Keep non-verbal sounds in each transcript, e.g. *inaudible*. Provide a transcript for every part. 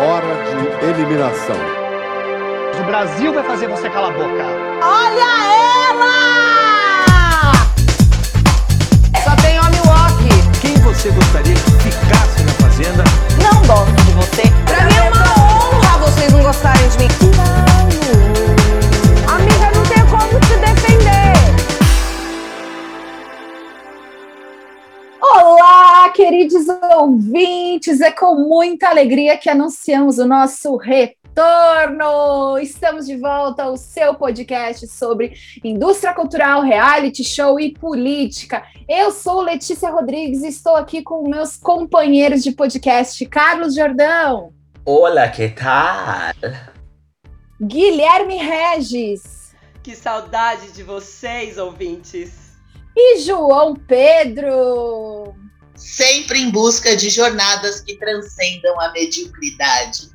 hora de eliminação. O Brasil vai fazer você calar a boca. Olha ela! Só tem homem walk. Quem você gostaria que ficasse na fazenda? Não gosto de você. Pra mim é uma honra vocês não gostarem de mim. Queridos ouvintes! É com muita alegria que anunciamos o nosso retorno. Estamos de volta ao seu podcast sobre indústria cultural, reality show e política. Eu sou Letícia Rodrigues e estou aqui com meus companheiros de podcast, Carlos Jordão. Olá, que tal? Guilherme Regis Que saudade de vocês, ouvintes. e João Pedro. Sempre em busca de jornadas que transcendam a mediocridade.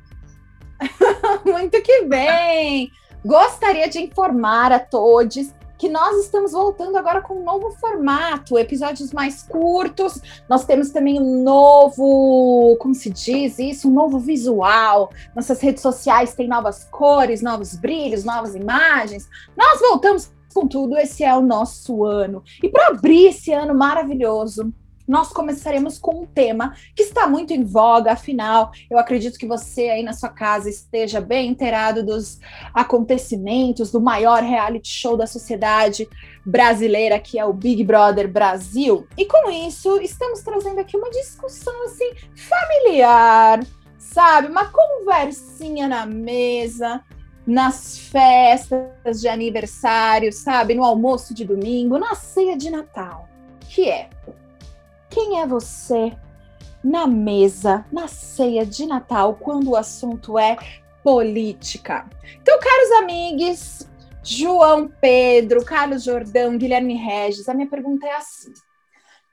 *laughs* Muito que bem! Gostaria de informar a todos que nós estamos voltando agora com um novo formato, episódios mais curtos. Nós temos também um novo, como se diz isso, um novo visual. Nossas redes sociais têm novas cores, novos brilhos, novas imagens. Nós voltamos com tudo. Esse é o nosso ano. E para abrir esse ano maravilhoso, nós começaremos com um tema que está muito em voga, afinal, eu acredito que você aí na sua casa esteja bem inteirado dos acontecimentos do maior reality show da sociedade brasileira, que é o Big Brother Brasil. E com isso, estamos trazendo aqui uma discussão assim familiar, sabe? Uma conversinha na mesa, nas festas de aniversário, sabe? No almoço de domingo, na ceia de Natal. Que é quem é você na mesa, na ceia de Natal, quando o assunto é política? Então, caros amigos, João Pedro, Carlos Jordão, Guilherme Regis, a minha pergunta é assim.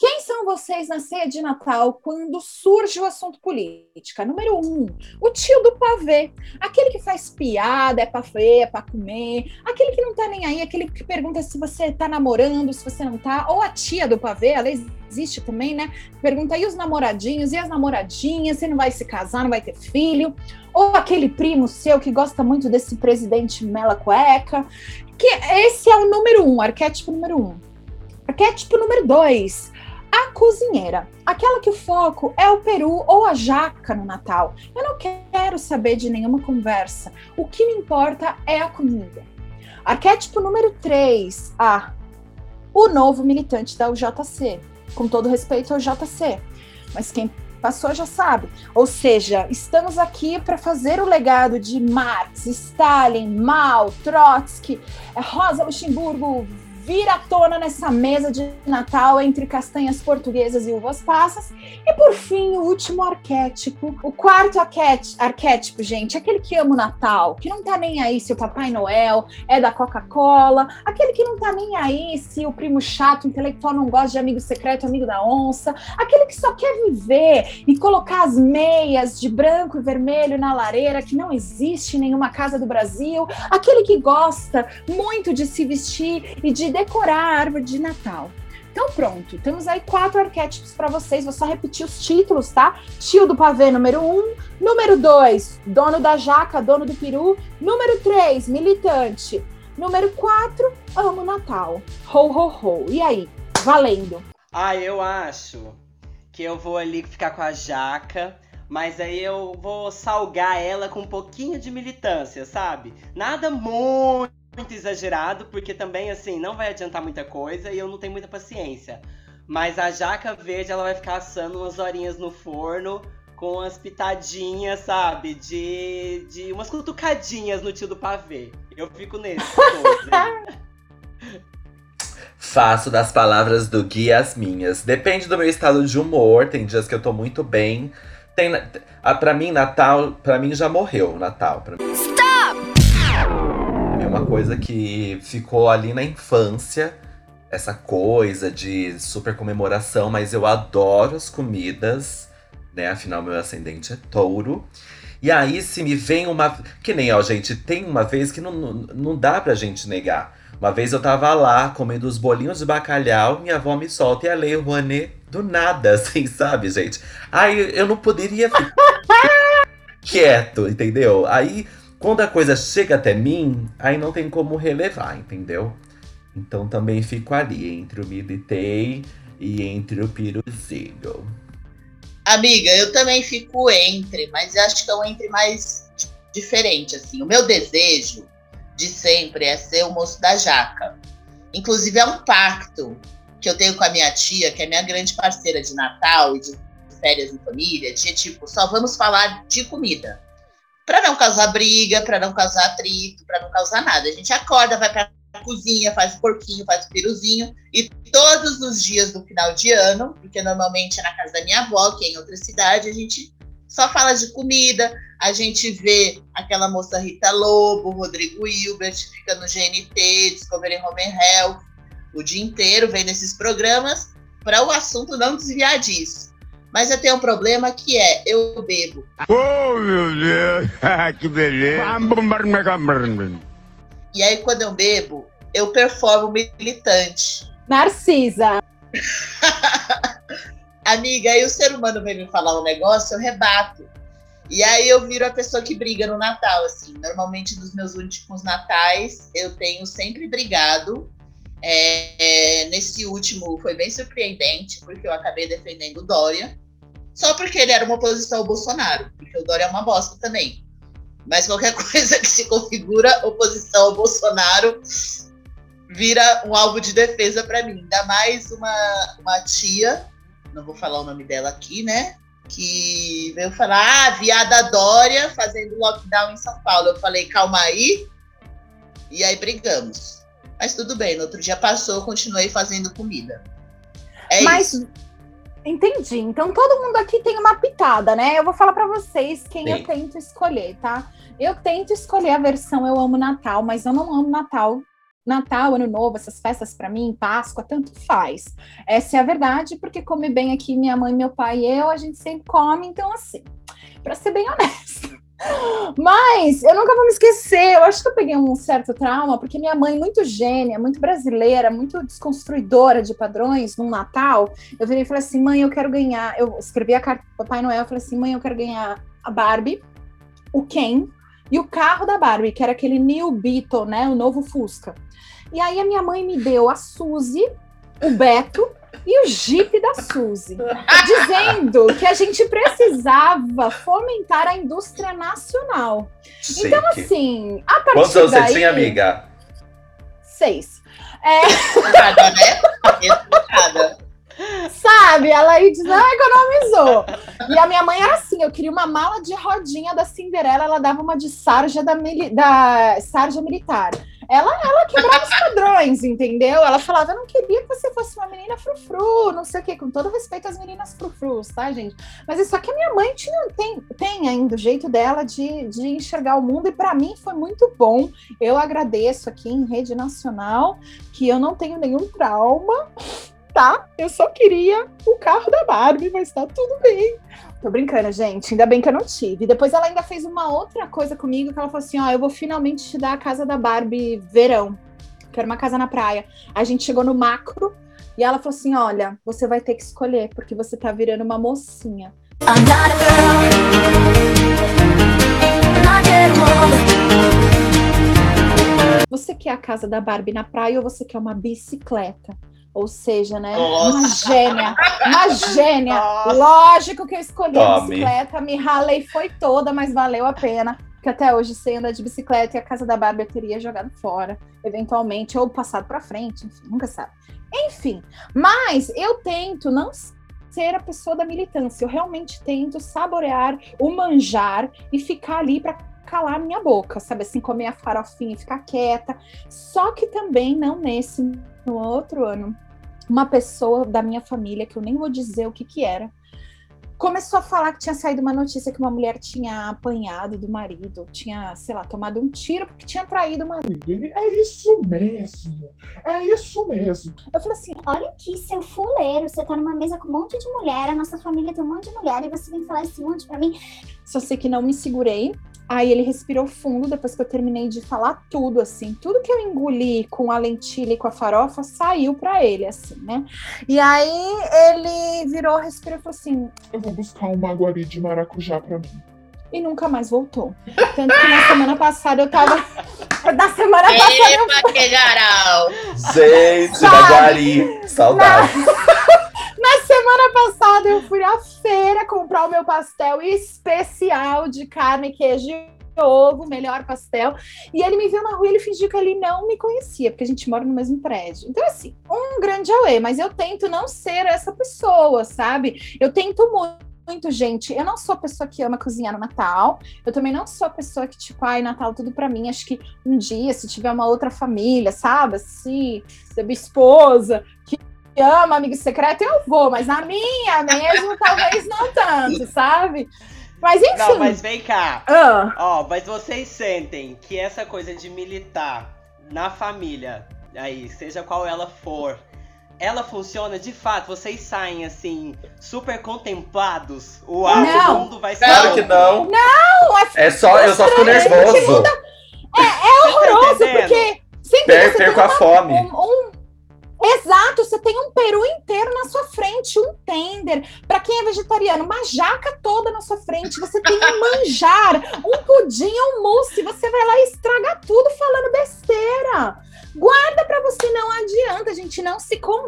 Quem são vocês na ceia de Natal quando surge o assunto política? Número um, o tio do pavê. Aquele que faz piada, é pra ver, é pra comer. Aquele que não tá nem aí, aquele que pergunta se você tá namorando, se você não tá. Ou a tia do pavê, ela existe também, né? Pergunta aí os namoradinhos e as namoradinhas, você não vai se casar, não vai ter filho. Ou aquele primo seu que gosta muito desse presidente Mela Cueca. Que esse é o número um, arquétipo número um. Arquétipo número dois a cozinheira, aquela que o foco é o peru ou a jaca no Natal. Eu não quero saber de nenhuma conversa. O que me importa é a comida. Arquétipo número 3, a o novo militante da UJC. Com todo respeito ao JC, mas quem passou já sabe. Ou seja, estamos aqui para fazer o legado de Marx, Stalin, Mao, Trotsky, Rosa Luxemburgo, vir à tona nessa mesa de Natal entre castanhas portuguesas e uvas passas. E por fim, o último arquétipo, o quarto arquétipo, gente, aquele que ama o Natal, que não tá nem aí se o Papai Noel é da Coca-Cola, aquele que não tá nem aí se o primo chato, intelectual não gosta de amigo secreto, amigo da onça, aquele que só quer viver e colocar as meias de branco e vermelho na lareira que não existe em nenhuma casa do Brasil, aquele que gosta muito de se vestir e de decorar a árvore de Natal. Então pronto, temos aí quatro arquétipos para vocês. Vou só repetir os títulos, tá? Tio do pavê número um, número dois, dono da jaca, dono do peru, número três, militante, número quatro, amo Natal. Ho ho ho. E aí, valendo? Ah, eu acho que eu vou ali ficar com a jaca, mas aí eu vou salgar ela com um pouquinho de militância, sabe? Nada muito muito exagerado, porque também, assim, não vai adiantar muita coisa e eu não tenho muita paciência. Mas a jaca verde, ela vai ficar assando umas horinhas no forno com umas pitadinhas, sabe? De, de umas cutucadinhas no tio do pavê. Eu fico nesse. *laughs* Faço das palavras do Gui as minhas. Depende do meu estado de humor. Tem dias que eu tô muito bem. Tem, ah, pra mim, Natal, pra mim já morreu o Natal. Pra mim. Coisa que ficou ali na infância. Essa coisa de super comemoração, mas eu adoro as comidas, né? Afinal, meu ascendente é touro. E aí, se me vem uma. Que nem, ó, gente, tem uma vez que não, não, não dá pra gente negar. Uma vez eu tava lá comendo os bolinhos de bacalhau, minha avó me solta e a Lei Rouanet do nada, *laughs* assim, sabe, gente? Aí eu não poderia ficar. quieto, entendeu? Aí, quando a coisa chega até mim, aí não tem como relevar, entendeu? Então também fico ali, entre o militei e entre o piruzinho. Amiga, eu também fico entre, mas acho que é um entre mais diferente, assim. O meu desejo de sempre é ser o moço da jaca. Inclusive, é um pacto que eu tenho com a minha tia, que é minha grande parceira de Natal e de férias em família, de tipo, só vamos falar de comida. Para não causar briga, para não causar atrito, para não causar nada. A gente acorda, vai pra cozinha, faz o porquinho, faz o piruzinho, e todos os dias do final de ano, porque normalmente é na casa da minha avó, que é em outra cidade, a gente só fala de comida, a gente vê aquela moça Rita Lobo, Rodrigo Hilbert, fica no GNT, Discovery Home Health, o dia inteiro vendo esses programas, para o assunto não desviar disso. Mas eu tenho um problema que é, eu bebo. Oh, meu Deus! *laughs* que beleza! E aí, quando eu bebo, eu performo militante. Narcisa. *laughs* Amiga, aí o ser humano vem me falar um negócio, eu rebato. E aí eu viro a pessoa que briga no Natal, assim. Normalmente nos meus últimos natais eu tenho sempre brigado. É, é, nesse último foi bem surpreendente, porque eu acabei defendendo o Dória. Só porque ele era uma oposição ao Bolsonaro, porque o Dória é uma bosta também. Mas qualquer *laughs* coisa que se configura oposição ao Bolsonaro vira um alvo de defesa para mim. Ainda mais uma, uma tia, não vou falar o nome dela aqui, né? Que veio falar, ah, viada Dória fazendo lockdown em São Paulo. Eu falei, calma aí. E aí brigamos. Mas tudo bem, no outro dia passou, continuei fazendo comida. É Mas isso. Entendi. Então todo mundo aqui tem uma pitada, né? Eu vou falar pra vocês quem Sim. eu tento escolher, tá? Eu tento escolher a versão Eu Amo Natal, mas eu não amo Natal. Natal, Ano Novo, essas festas pra mim, Páscoa, tanto faz. Essa é a verdade, porque come bem aqui minha mãe, meu pai e eu, a gente sempre come, então assim, pra ser bem honesta. Mas eu nunca vou me esquecer, eu acho que eu peguei um certo trauma, porque minha mãe, muito gênia, muito brasileira, muito desconstruidora de padrões, no Natal, eu virei e falei assim, mãe, eu quero ganhar. Eu escrevi a carta pro Papai Noel, eu falei assim, mãe, eu quero ganhar a Barbie, o Ken e o carro da Barbie, que era aquele New Beetle, né? O novo Fusca. E aí a minha mãe me deu a Suzy, o Beto e o Jeep da Suzy, dizendo que a gente precisava fomentar a indústria nacional. Então, Chique. assim, a partir Quantos anos daí... você tinha, amiga? Seis. É, Educada, né? Sabe? Ela aí diz, ah, economizou. E a minha mãe era assim, eu queria uma mala de rodinha da Cinderela, ela dava uma de sarja da, mili- da sarja militar. Ela, ela quebrava os padrões, entendeu? Ela falava, eu não queria que você fosse uma menina frufru, não sei o quê, com todo respeito às meninas frufrus, tá, gente? Mas isso aqui a minha mãe tinha, tem, tem ainda o jeito dela de, de enxergar o mundo, e para mim foi muito bom. Eu agradeço aqui em rede nacional que eu não tenho nenhum trauma tá? Eu só queria o carro da Barbie, mas tá tudo bem. Tô brincando, gente. Ainda bem que eu não tive. Depois ela ainda fez uma outra coisa comigo, que ela falou assim: ó, eu vou finalmente te dar a casa da Barbie verão. Quero uma casa na praia. A gente chegou no macro e ela falou assim: olha, você vai ter que escolher, porque você tá virando uma mocinha. Você quer a casa da Barbie na praia ou você quer uma bicicleta? Ou seja, né? Uma Nossa. gênia, uma *laughs* gênia. Nossa. Lógico que eu escolhi a Tome. bicicleta, me ralei foi toda, mas valeu a pena. Porque até hoje, sem andar de bicicleta e a casa da Barbie eu teria jogado fora, eventualmente, ou passado para frente, enfim, nunca sabe. Enfim, mas eu tento não ser a pessoa da militância, eu realmente tento saborear o manjar e ficar ali para calar minha boca, sabe assim, comer a farofinha e ficar quieta. Só que também não nesse, no outro ano, uma pessoa da minha família, que eu nem vou dizer o que que era, começou a falar que tinha saído uma notícia que uma mulher tinha apanhado do marido, tinha, sei lá, tomado um tiro porque tinha traído o marido. É isso mesmo. É isso mesmo. Eu falei assim, Olha aqui, seu fuleiro, você tá numa mesa com um monte de mulher, a nossa família tem um monte de mulher, e você vem falar esse monte pra mim. Só sei que não me segurei. Aí ele respirou fundo depois que eu terminei de falar tudo, assim. Tudo que eu engoli com a lentilha e com a farofa saiu pra ele, assim, né? E aí ele virou, respirou e falou assim: Eu vou buscar uma guari de maracujá pra mim. E nunca mais voltou. Tanto que na semana passada eu tava. *laughs* Na semana passada eu Epa, que garal! Gente, Sabe? Maguari, saudade. *laughs* Na semana passada eu fui à feira comprar o meu pastel especial de carne, queijo e ovo, melhor pastel. E ele me viu na rua e ele fingiu que ele não me conhecia, porque a gente mora no mesmo prédio. Então, assim, um grande auê, mas eu tento não ser essa pessoa, sabe? Eu tento muito. Muito, gente. Eu não sou a pessoa que ama cozinhar no Natal. Eu também não sou a pessoa que, tipo, ai, Natal tudo pra mim. Acho que um dia, se tiver uma outra família, sabe? Assim, da minha esposa, que ama amigo secreto, eu vou, mas na minha mesmo, talvez não tanto, sabe? Mas enfim. Não, mas vem cá. Ah, Ó, mas vocês sentem que essa coisa de militar na família, aí, seja qual ela for, ela funciona de fato? Vocês saem assim, super contemplados? O Não. mundo vai ser. Claro que não. não, é É só, eu só fico nervoso. muda- horroroso, entendendo? porque sempre Per- você perco tem a fome. um, um- Exato, você tem um peru inteiro na sua frente, um tender. Pra quem é vegetariano, uma jaca toda na sua frente. Você tem um manjar, um pudim, um mousse. Você vai lá e estraga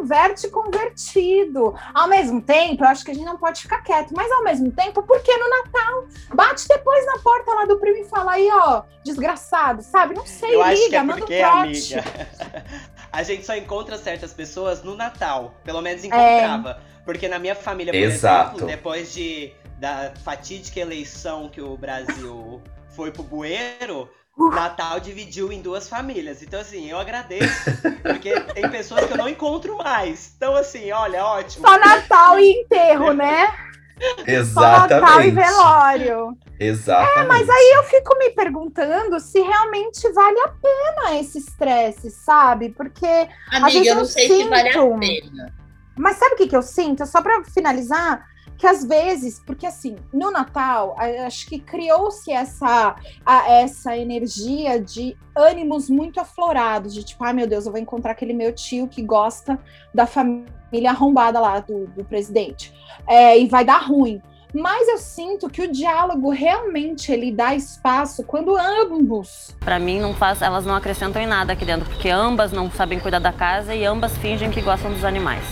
converte convertido. Ao mesmo tempo, eu acho que a gente não pode ficar quieto, mas ao mesmo tempo, por que no Natal? Bate depois na porta lá do primo e fala aí, ó, desgraçado, sabe? Não sei, Eu acho que liga, é manda um porque, trote. amiga, *laughs* a gente só encontra certas pessoas no Natal. Pelo menos É. encontrava. Porque na minha família, por Exato. exemplo, depois de, da fatídica eleição que o Brasil foi pro bueiro, Natal dividiu em duas famílias. Então, assim, eu agradeço. Porque tem pessoas que eu não encontro mais. Então, assim, olha, ótimo. Só Natal e enterro, né? *laughs* Só Natal e Exatamente. velório. Exatamente. É, mas aí eu fico me perguntando se realmente vale a pena esse estresse, sabe? Porque Amiga, vezes eu não eu sei se vale a sinto. pena. Mas sabe o que, que eu sinto? Só para finalizar, que às vezes, porque assim, no Natal, acho que criou-se essa, a- essa energia de ânimos muito aflorados, de tipo, ai meu Deus, eu vou encontrar aquele meu tio que gosta da família arrombada lá do, do presidente. É, e vai dar ruim. Mas eu sinto que o diálogo realmente ele dá espaço quando ambos Pra mim, não faz, elas não acrescentam em nada aqui dentro, porque ambas não sabem cuidar da casa e ambas fingem que gostam dos animais.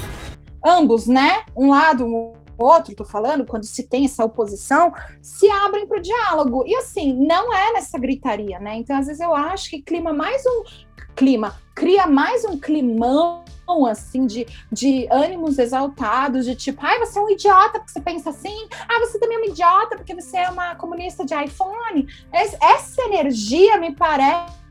ambos, né? Um lado, outro, tô falando, quando se tem essa oposição, se abrem para o diálogo. E assim, não é nessa gritaria, né? Então, às vezes, eu acho que clima mais um clima, cria mais um climão assim de, de ânimos exaltados, de tipo, ai, você é um idiota porque você pensa assim, ah, você também é um idiota porque você é uma comunista de iPhone. Es- Essa energia me parece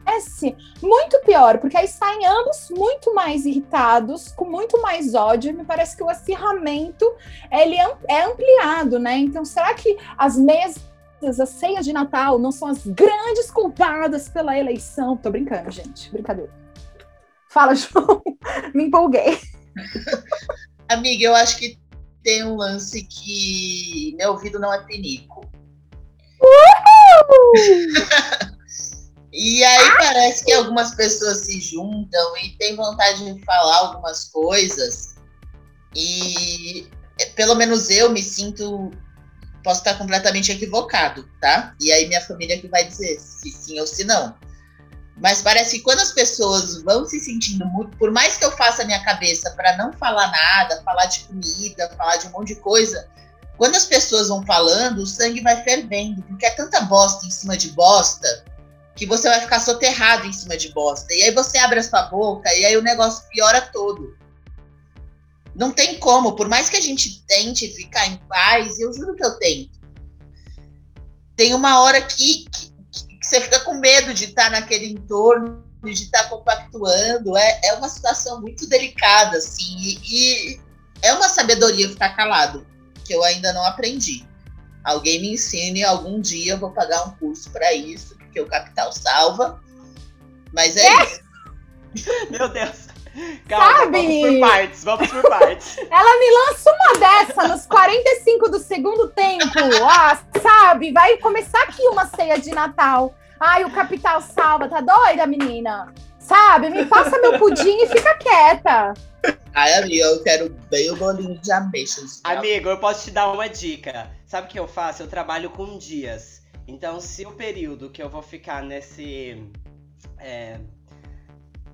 muito pior, porque aí saem ambos muito mais irritados, com muito mais ódio, e me parece que o acirramento ele é é ampliado, né? Então, será que as mesas, as ceias de Natal não são as grandes culpadas pela eleição? Tô brincando, gente, brincadeira. Fala, *laughs* João, me empolguei. Amiga, eu acho que tem um lance que meu ouvido não é pinico. *laughs* E aí parece que algumas pessoas se juntam e têm vontade de falar algumas coisas. E é, pelo menos eu me sinto. Posso estar completamente equivocado, tá? E aí minha família que vai dizer se sim ou se não. Mas parece que quando as pessoas vão se sentindo muito, por mais que eu faça a minha cabeça para não falar nada, falar de comida, falar de um monte de coisa, quando as pessoas vão falando, o sangue vai fervendo, porque é tanta bosta em cima de bosta que você vai ficar soterrado em cima de bosta. E aí você abre a sua boca e aí o negócio piora todo. Não tem como, por mais que a gente tente ficar em paz, eu juro que eu tento. Tem uma hora que, que, que você fica com medo de estar naquele entorno, de estar compactuando. É, é uma situação muito delicada, assim, e, e é uma sabedoria ficar calado, que eu ainda não aprendi. Alguém me ensine, algum dia eu vou pagar um curso para isso, porque o capital salva. Mas é, isso. *laughs* Meu Deus. Calma, Sabe? vamos por partes, vamos por partes. Ela me lança uma dessa nos 45 do segundo tempo. Ah, sabe? Vai começar aqui uma ceia de Natal. Ai, o capital salva. Tá doida, menina? Sabe? Me passa meu pudim e fica quieta. Ai, amiga, eu quero bem o bolinho de ameixas. Amigo, eu posso te dar uma dica. Sabe o que eu faço? Eu trabalho com dias. Então, se o período que eu vou ficar nesse. É,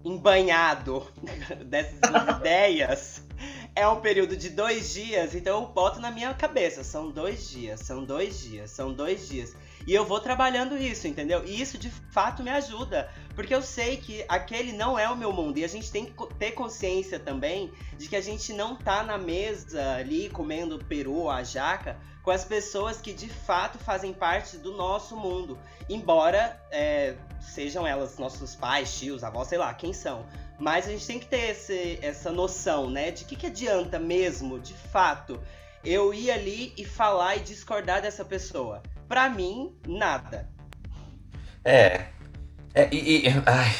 embanhado *laughs* dessas *laughs* ideias é um período de dois dias, então eu boto na minha cabeça. São dois dias, são dois dias, são dois dias. E eu vou trabalhando isso, entendeu? E isso de fato me ajuda. Porque eu sei que aquele não é o meu mundo. E a gente tem que ter consciência também de que a gente não tá na mesa ali comendo peru, a jaca, com as pessoas que de fato fazem parte do nosso mundo. Embora é, sejam elas nossos pais, tios, avós, sei lá, quem são. Mas a gente tem que ter esse, essa noção, né? De que, que adianta mesmo, de fato, eu ir ali e falar e discordar dessa pessoa. Pra mim, nada. É. É, e, e- ai,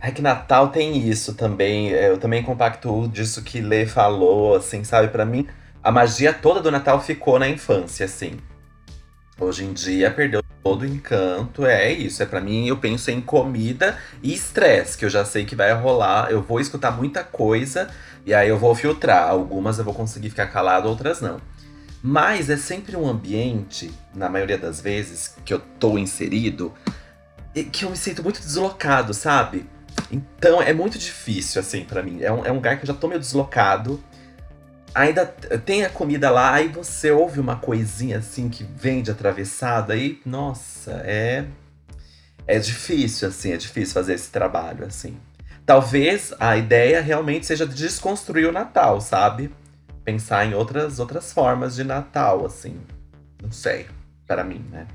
é que Natal tem isso também. Eu também compactuo disso que Lê falou, assim, sabe? Pra mim, a magia toda do Natal ficou na infância, assim. Hoje em dia perdeu todo o encanto. É isso. É para mim, eu penso em comida e estresse, que eu já sei que vai rolar. Eu vou escutar muita coisa e aí eu vou filtrar. Algumas eu vou conseguir ficar calado, outras não. Mas é sempre um ambiente, na maioria das vezes, que eu tô inserido, e que eu me sinto muito deslocado, sabe? Então é muito difícil, assim, pra mim. É um, é um lugar que eu já tô meio deslocado. Ainda tem a comida lá, aí você ouve uma coisinha assim que vem de atravessado, aí, nossa, é. É difícil, assim, é difícil fazer esse trabalho, assim. Talvez a ideia realmente seja de desconstruir o Natal, sabe? Pensar em outras, outras formas de Natal, assim. Não sei, para mim, né?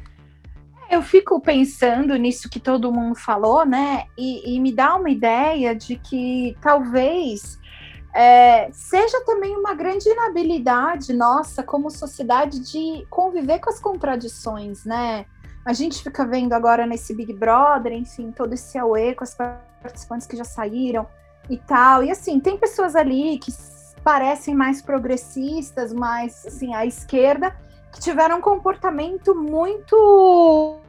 Eu fico pensando nisso que todo mundo falou, né? E, e me dá uma ideia de que talvez é, seja também uma grande inabilidade nossa como sociedade de conviver com as contradições, né? A gente fica vendo agora nesse Big Brother, enfim, todo esse auê com as participantes que já saíram e tal. E assim, tem pessoas ali que parecem mais progressistas, mais assim, à esquerda, que tiveram um comportamento muito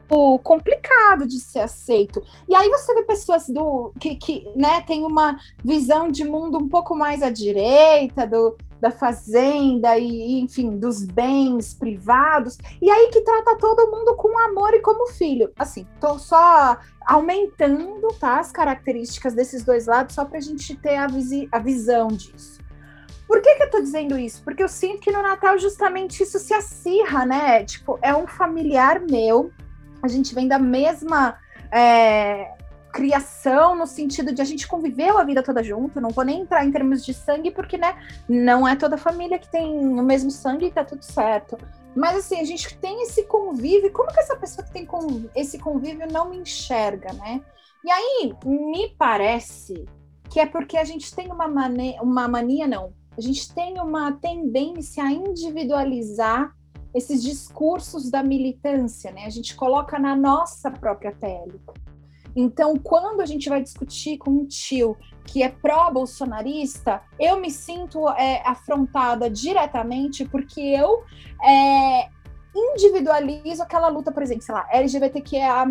complicado de ser aceito. E aí você vê pessoas do que, que né, tem uma visão de mundo um pouco mais à direita, do, da fazenda e, enfim, dos bens privados, e aí que trata todo mundo com amor e como filho. Assim, tô só aumentando tá, as características desses dois lados, só para a gente ter a, visi- a visão disso. Por que, que eu tô dizendo isso? Porque eu sinto que no Natal justamente isso se acirra, né? Tipo, é um familiar meu, a gente vem da mesma é, criação, no sentido de a gente conviveu a vida toda junto, não vou nem entrar em termos de sangue, porque, né, não é toda família que tem o mesmo sangue e tá tudo certo. Mas assim, a gente tem esse convívio, como que essa pessoa que tem esse convívio não me enxerga, né? E aí, me parece que é porque a gente tem uma, mane uma mania, não, a gente tem uma tendência a individualizar esses discursos da militância, né? A gente coloca na nossa própria pele. Então, quando a gente vai discutir com um tio que é pró-bolsonarista, eu me sinto é, afrontada diretamente porque eu é, individualizo aquela luta, por exemplo, sei lá, LGBTQIA+,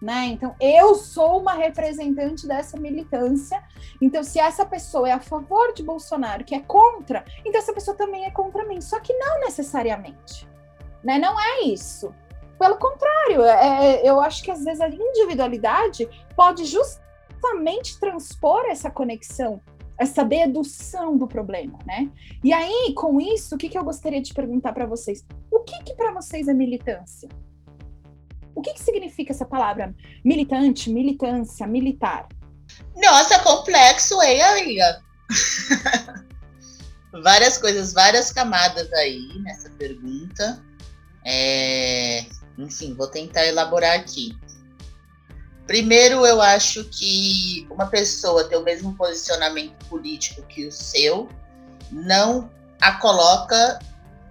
né? Então, eu sou uma representante dessa militância. Então, se essa pessoa é a favor de Bolsonaro, que é contra, então essa pessoa também é contra mim. Só que não necessariamente, né? Não é isso. Pelo contrário, é- eu acho que às vezes a individualidade pode justamente transpor essa conexão, essa dedução do problema, né? E aí, com isso, o que, que eu gostaria de perguntar para vocês? O que, que para vocês é militância? O que, que significa essa palavra? Militante, militância, militar. Nossa, complexo, hein, amiga? *laughs* várias coisas, várias camadas aí nessa pergunta. É, Enfim, vou tentar elaborar aqui. Primeiro, eu acho que uma pessoa ter o mesmo posicionamento político que o seu não a coloca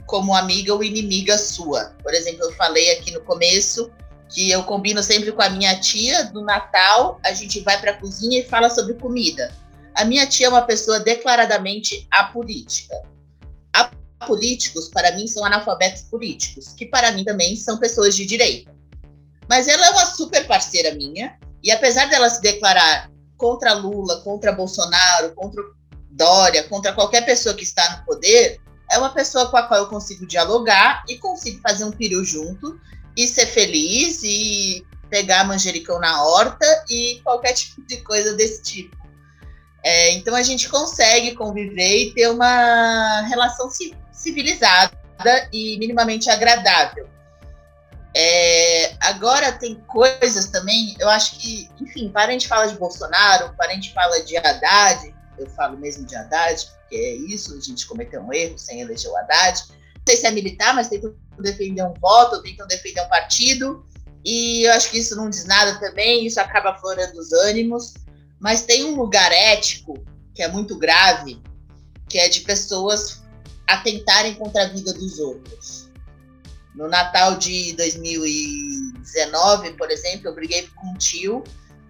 como amiga ou inimiga sua. Por exemplo, eu falei aqui no começo que eu combino sempre com a minha tia do Natal, a gente vai para a cozinha e fala sobre comida. A minha tia é uma pessoa declaradamente apolítica. Apolíticos, para mim, são analfabetos políticos, que para mim também são pessoas de direita. Mas ela é uma super parceira minha, e apesar dela se declarar contra Lula, contra Bolsonaro, contra Dória, contra qualquer pessoa que está no poder, é uma pessoa com a qual eu consigo dialogar e consigo fazer um peru junto e ser feliz e pegar manjericão na horta e qualquer tipo de coisa desse tipo. É, então a gente consegue conviver e ter uma relação civilizada e minimamente agradável. É, agora tem coisas também, eu acho que, enfim, gente fala de Bolsonaro, gente fala de Haddad, eu falo mesmo de Haddad, porque é isso, a gente cometeu um erro sem eleger o Haddad. Não sei se é militar, mas tentam defender um voto, tentam defender um partido, e eu acho que isso não diz nada também, isso acaba aflorando os ânimos. Mas tem um lugar ético que é muito grave, que é de pessoas atentarem contra a vida dos outros. No Natal de 2019, por exemplo, eu briguei com um tio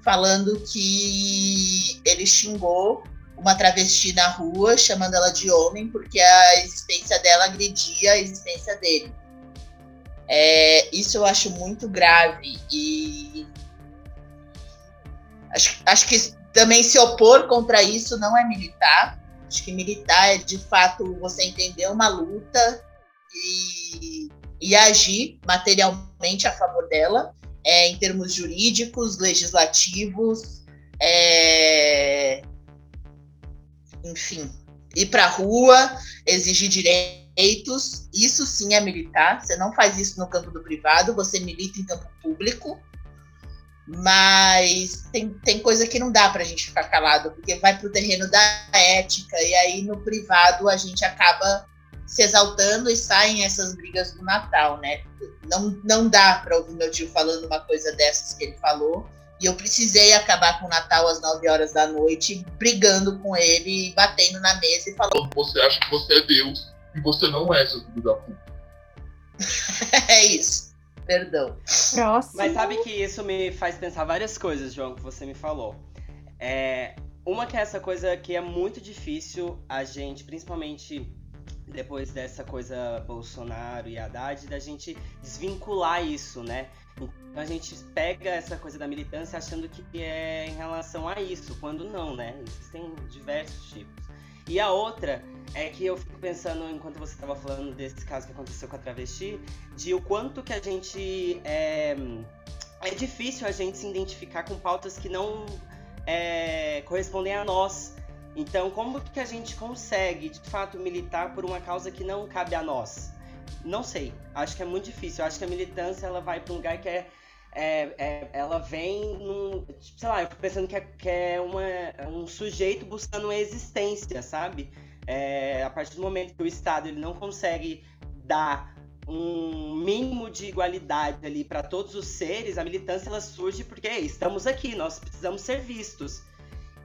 falando que ele xingou uma travesti na rua, chamando ela de homem, porque a existência dela agredia a existência dele. É, isso eu acho muito grave e acho, acho que também se opor contra isso não é militar. Acho que militar é de fato você entender uma luta e, e agir materialmente a favor dela, é, em termos jurídicos, legislativos, é, enfim, ir para a rua, exigir direitos, isso sim é militar. Você não faz isso no campo do privado, você milita em campo público. Mas tem, tem coisa que não dá para a gente ficar calado, porque vai para o terreno da ética, e aí no privado a gente acaba se exaltando e saem essas brigas do Natal, né? Não, não dá para ouvir meu tio falando uma coisa dessas que ele falou. E eu precisei acabar com o Natal às 9 horas da noite, brigando com ele, batendo na mesa e falando: Você acha que você é Deus e você não é, seu filho da puta. *laughs* é isso. Perdão. Próximo. Mas sabe que isso me faz pensar várias coisas, João, que você me falou. É, uma que é essa coisa que é muito difícil a gente, principalmente depois dessa coisa Bolsonaro e Haddad, da gente desvincular isso, né? Então a gente pega essa coisa da militância achando que é em relação a isso, quando não, né? Existem diversos tipos. E a outra é que eu fico pensando, enquanto você estava falando desse caso que aconteceu com a travesti, de o quanto que a gente. É, é difícil a gente se identificar com pautas que não é, correspondem a nós. Então, como que a gente consegue, de fato, militar por uma causa que não cabe a nós? Não sei. Acho que é muito difícil. Acho que a militância ela vai para um lugar que é é, é, ela vem num. Sei lá, eu fico pensando que é, que é uma, um sujeito buscando uma existência, sabe? É, a partir do momento que o Estado ele não consegue dar um mínimo de igualdade ali para todos os seres, a militância ela surge porque estamos aqui, nós precisamos ser vistos.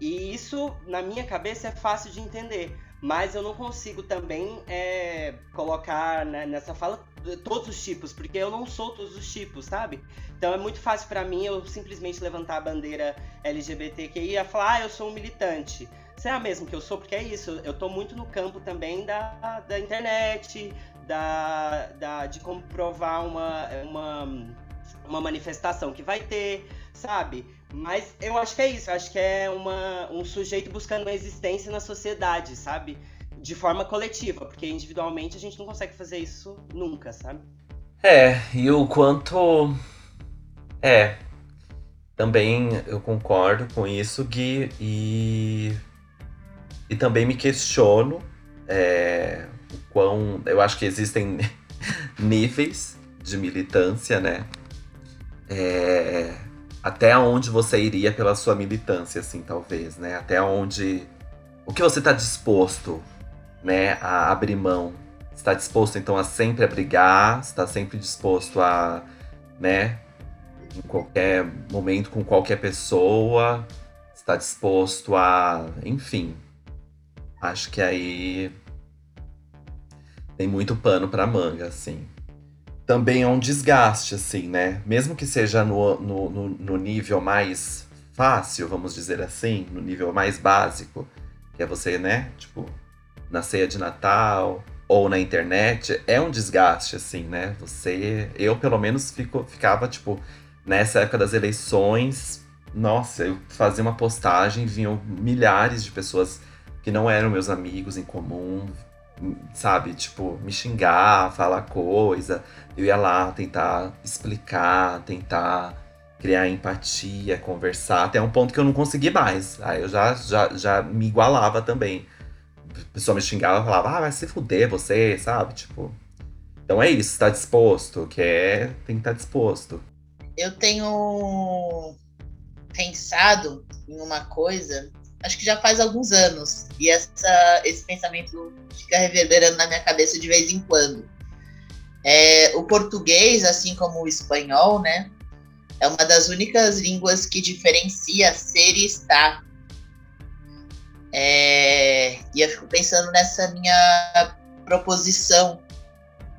E isso, na minha cabeça, é fácil de entender. Mas eu não consigo também é, colocar né, nessa fala todos os tipos, porque eu não sou todos os tipos, sabe? Então é muito fácil para mim eu simplesmente levantar a bandeira LGBTQI e falar, ah, eu sou um militante. Será mesmo que eu sou? Porque é isso, eu tô muito no campo também da, da internet, da, da, de comprovar uma, uma, uma manifestação que vai ter, sabe? Mas eu acho que é isso, acho que é uma, um sujeito buscando uma existência na sociedade, sabe? De forma coletiva, porque individualmente a gente não consegue fazer isso nunca, sabe? É, e o quanto. É. Também eu concordo com isso, Gui, e. E também me questiono é, o quão. Eu acho que existem *laughs* níveis de militância, né? É, até onde você iria pela sua militância, assim, talvez, né? Até onde. O que você está disposto, né, a abrir mão? Está disposto, então, a sempre abrigar? Está sempre disposto a, né, em qualquer momento com qualquer pessoa? Está disposto a. Enfim. Acho que aí. Tem muito pano para manga, assim também é um desgaste, assim, né? Mesmo que seja no, no, no, no nível mais fácil, vamos dizer assim, no nível mais básico, que é você, né, tipo, na ceia de Natal ou na internet, é um desgaste, assim, né? Você. Eu, pelo menos, fico, ficava, tipo, nessa época das eleições, nossa, eu fazia uma postagem, vinham milhares de pessoas que não eram meus amigos em comum, sabe, tipo, me xingar, falar coisa. Eu ia lá tentar explicar, tentar criar empatia, conversar, até um ponto que eu não consegui mais. Aí eu já, já, já me igualava também. A pessoa me xingava falava, ah, vai se fuder você, sabe? Tipo. Então é isso, tá disposto, quer, tem que estar disposto. Eu tenho pensado em uma coisa, acho que já faz alguns anos, e essa, esse pensamento fica reverberando na minha cabeça de vez em quando. É, o português, assim como o espanhol, né, é uma das únicas línguas que diferencia ser e estar. É, e eu fico pensando nessa minha proposição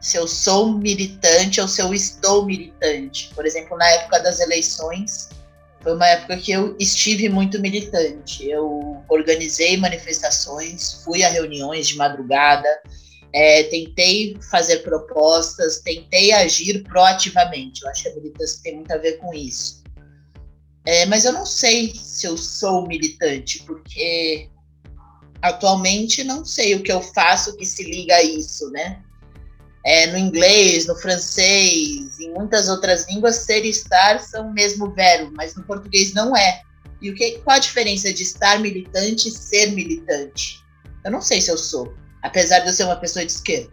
se eu sou militante ou se eu estou militante. Por exemplo, na época das eleições, foi uma época que eu estive muito militante. Eu organizei manifestações, fui a reuniões de madrugada, é, tentei fazer propostas, tentei agir proativamente. Eu acho que a militância tem muito a ver com isso. É, mas eu não sei se eu sou militante, porque atualmente não sei o que eu faço que se liga a isso, né? é, no inglês, no francês, em muitas outras línguas, ser e estar são o mesmo verbo, mas no português não é. E o que, qual a diferença de estar militante e ser militante? Eu não sei se eu sou, apesar de eu ser uma pessoa de esquerda.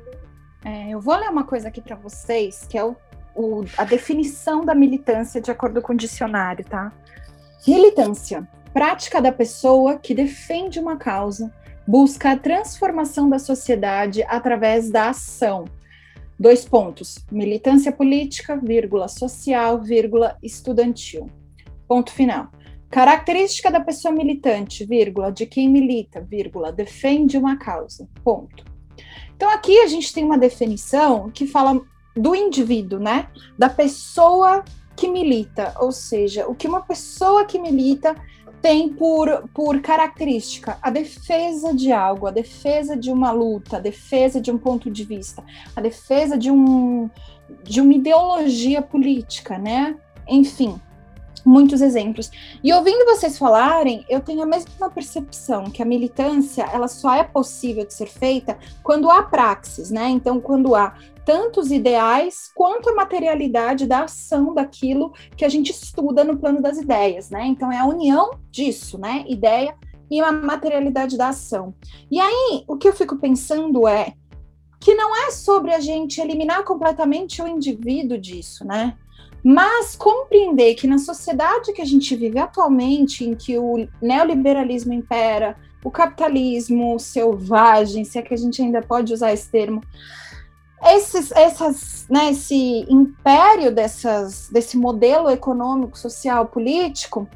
É, eu vou ler uma coisa aqui para vocês, que é o, o, a definição da militância de acordo com o dicionário, tá? Militância, prática da pessoa que defende uma causa, busca a transformação da sociedade através da ação, Dois pontos. Militância política, vírgula, social, vírgula, estudantil. Ponto final. Característica da pessoa militante, vírgula, de quem milita, vírgula, defende uma causa. Ponto. Então aqui a gente tem uma definição que fala do indivíduo, né? Da pessoa que milita, ou seja, o que uma pessoa que milita tem por, por característica a defesa de algo, a defesa de uma luta, a defesa de um ponto de vista, a defesa de, um, de uma ideologia política, né? Enfim, muitos exemplos. E ouvindo vocês falarem, eu tenho a mesma percepção que a militância ela só é possível de ser feita quando há praxis, né? Então, quando há tanto os ideais quanto a materialidade da ação daquilo que a gente estuda no plano das ideias, né? Então é a união disso, né? Ideia e a materialidade da ação. E aí, o que eu fico pensando é que não é sobre a gente eliminar completamente o indivíduo disso, né? Mas compreender que na sociedade que a gente vive atualmente, em que o neoliberalismo impera, o capitalismo selvagem, se é que a gente ainda pode usar esse termo, esses, essas, né, esse império dessas, desse modelo econômico, social, político,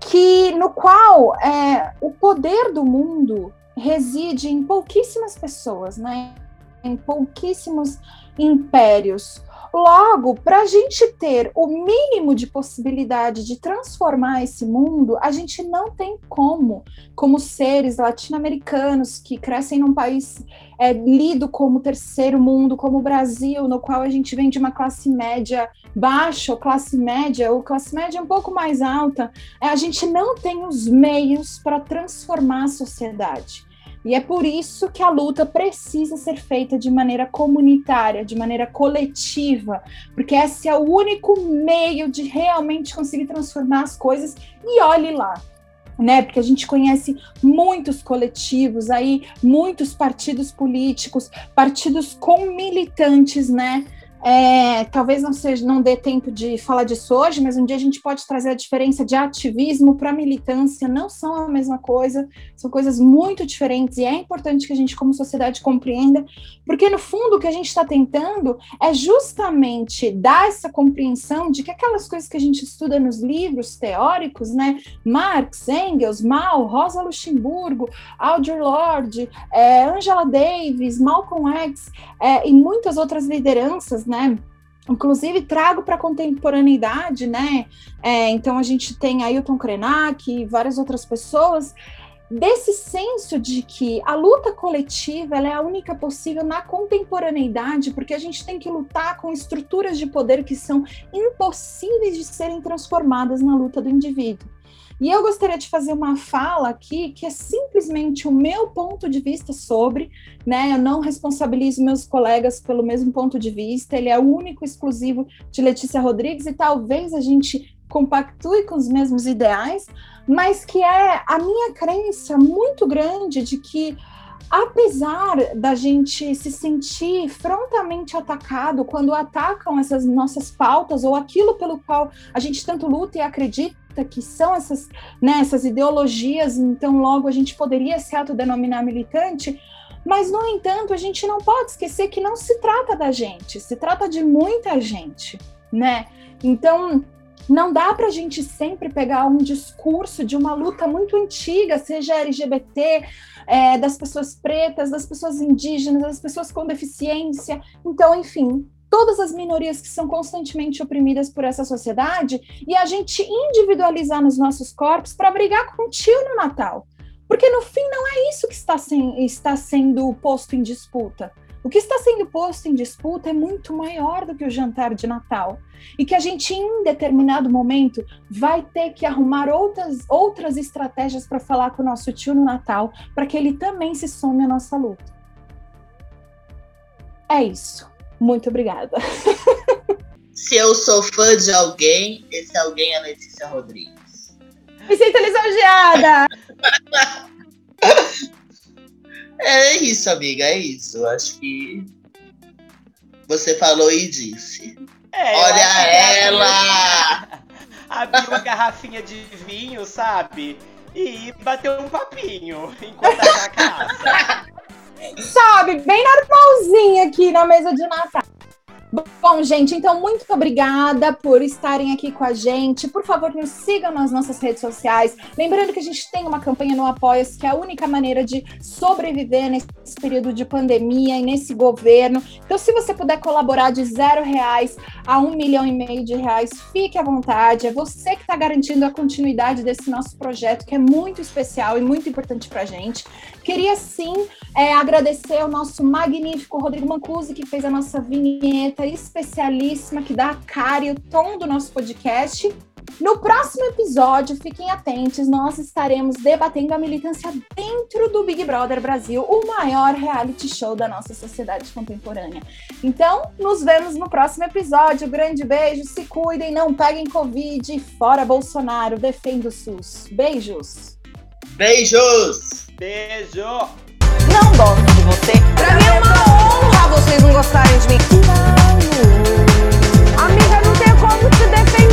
que no qual é, o poder do mundo reside em pouquíssimas pessoas, né, em pouquíssimos impérios. Logo, para a gente ter o mínimo de possibilidade de transformar esse mundo, a gente não tem como, como seres latino-americanos que crescem num país é, lido como terceiro mundo, como o Brasil, no qual a gente vem de uma classe média baixa, ou classe média, ou classe média um pouco mais alta, é, a gente não tem os meios para transformar a sociedade. E é por isso que a luta precisa ser feita de maneira comunitária, de maneira coletiva, porque esse é o único meio de realmente conseguir transformar as coisas. E olhe lá, né? Porque a gente conhece muitos coletivos aí, muitos partidos políticos, partidos com militantes, né? É, talvez não seja, não dê tempo de falar disso hoje, mas um dia a gente pode trazer a diferença de ativismo para militância, não são a mesma coisa, são coisas muito diferentes e é importante que a gente, como sociedade, compreenda, porque no fundo o que a gente está tentando é justamente dar essa compreensão de que aquelas coisas que a gente estuda nos livros teóricos, né, Marx, Engels, Mao, Rosa Luxemburgo, Audre Lorde, é, Angela Davis, Malcolm X é, e muitas outras lideranças, né? Inclusive, trago para a contemporaneidade, né? É, então, a gente tem Ailton Krenak e várias outras pessoas, desse senso de que a luta coletiva é a única possível na contemporaneidade, porque a gente tem que lutar com estruturas de poder que são impossíveis de serem transformadas na luta do indivíduo. E eu gostaria de fazer uma fala aqui que é simplesmente o meu ponto de vista sobre, né? Eu não responsabilizo meus colegas pelo mesmo ponto de vista, ele é o único exclusivo de Letícia Rodrigues e talvez a gente compactue com os mesmos ideais, mas que é a minha crença muito grande de que apesar da gente se sentir frontalmente atacado quando atacam essas nossas pautas ou aquilo pelo qual a gente tanto luta e acredita que são essas, né, essas ideologias, então logo a gente poderia se autodenominar militante, mas no entanto a gente não pode esquecer que não se trata da gente, se trata de muita gente, né? Então não dá para a gente sempre pegar um discurso de uma luta muito antiga, seja LGBT, é, das pessoas pretas, das pessoas indígenas, das pessoas com deficiência. Então, enfim, todas as minorias que são constantemente oprimidas por essa sociedade e a gente individualizar nos nossos corpos para brigar com o tio no Natal. Porque no fim não é isso que está, sem, está sendo posto em disputa. O que está sendo posto em disputa é muito maior do que o jantar de Natal. E que a gente, em determinado momento, vai ter que arrumar outras, outras estratégias para falar com o nosso tio no Natal, para que ele também se some à nossa luta. É isso. Muito obrigada. Se eu sou fã de alguém, esse alguém é a Letícia Rodrigues. Me sinto lisonjeada! *laughs* É isso, amiga, é isso. Acho que você falou e disse. É, Olha é ela! Abriu uma garrafinha de vinho, sabe? E bateu um papinho enquanto a Jaca assa. Sabe, bem normalzinho aqui na mesa de Natal. Bom, gente, então muito obrigada por estarem aqui com a gente. Por favor, nos sigam nas nossas redes sociais. Lembrando que a gente tem uma campanha no Apoia-se, que é a única maneira de sobreviver nesse período de pandemia e nesse governo. Então, se você puder colaborar de zero reais a um milhão e meio de reais, fique à vontade. É você que está garantindo a continuidade desse nosso projeto, que é muito especial e muito importante para a gente. Queria sim é, agradecer ao nosso magnífico Rodrigo Mancusi, que fez a nossa vinheta especialíssima, que dá a cara e o tom do nosso podcast. No próximo episódio, fiquem atentos, nós estaremos debatendo a militância dentro do Big Brother Brasil, o maior reality show da nossa sociedade contemporânea. Então, nos vemos no próximo episódio. Grande beijo, se cuidem, não peguem Covid, fora Bolsonaro, defenda o SUS. Beijos! Beijos! Beijo! Não gosto de você. Pra mim é uma honra vocês não gostarem de mim. Não. Amiga, não tem como te defender.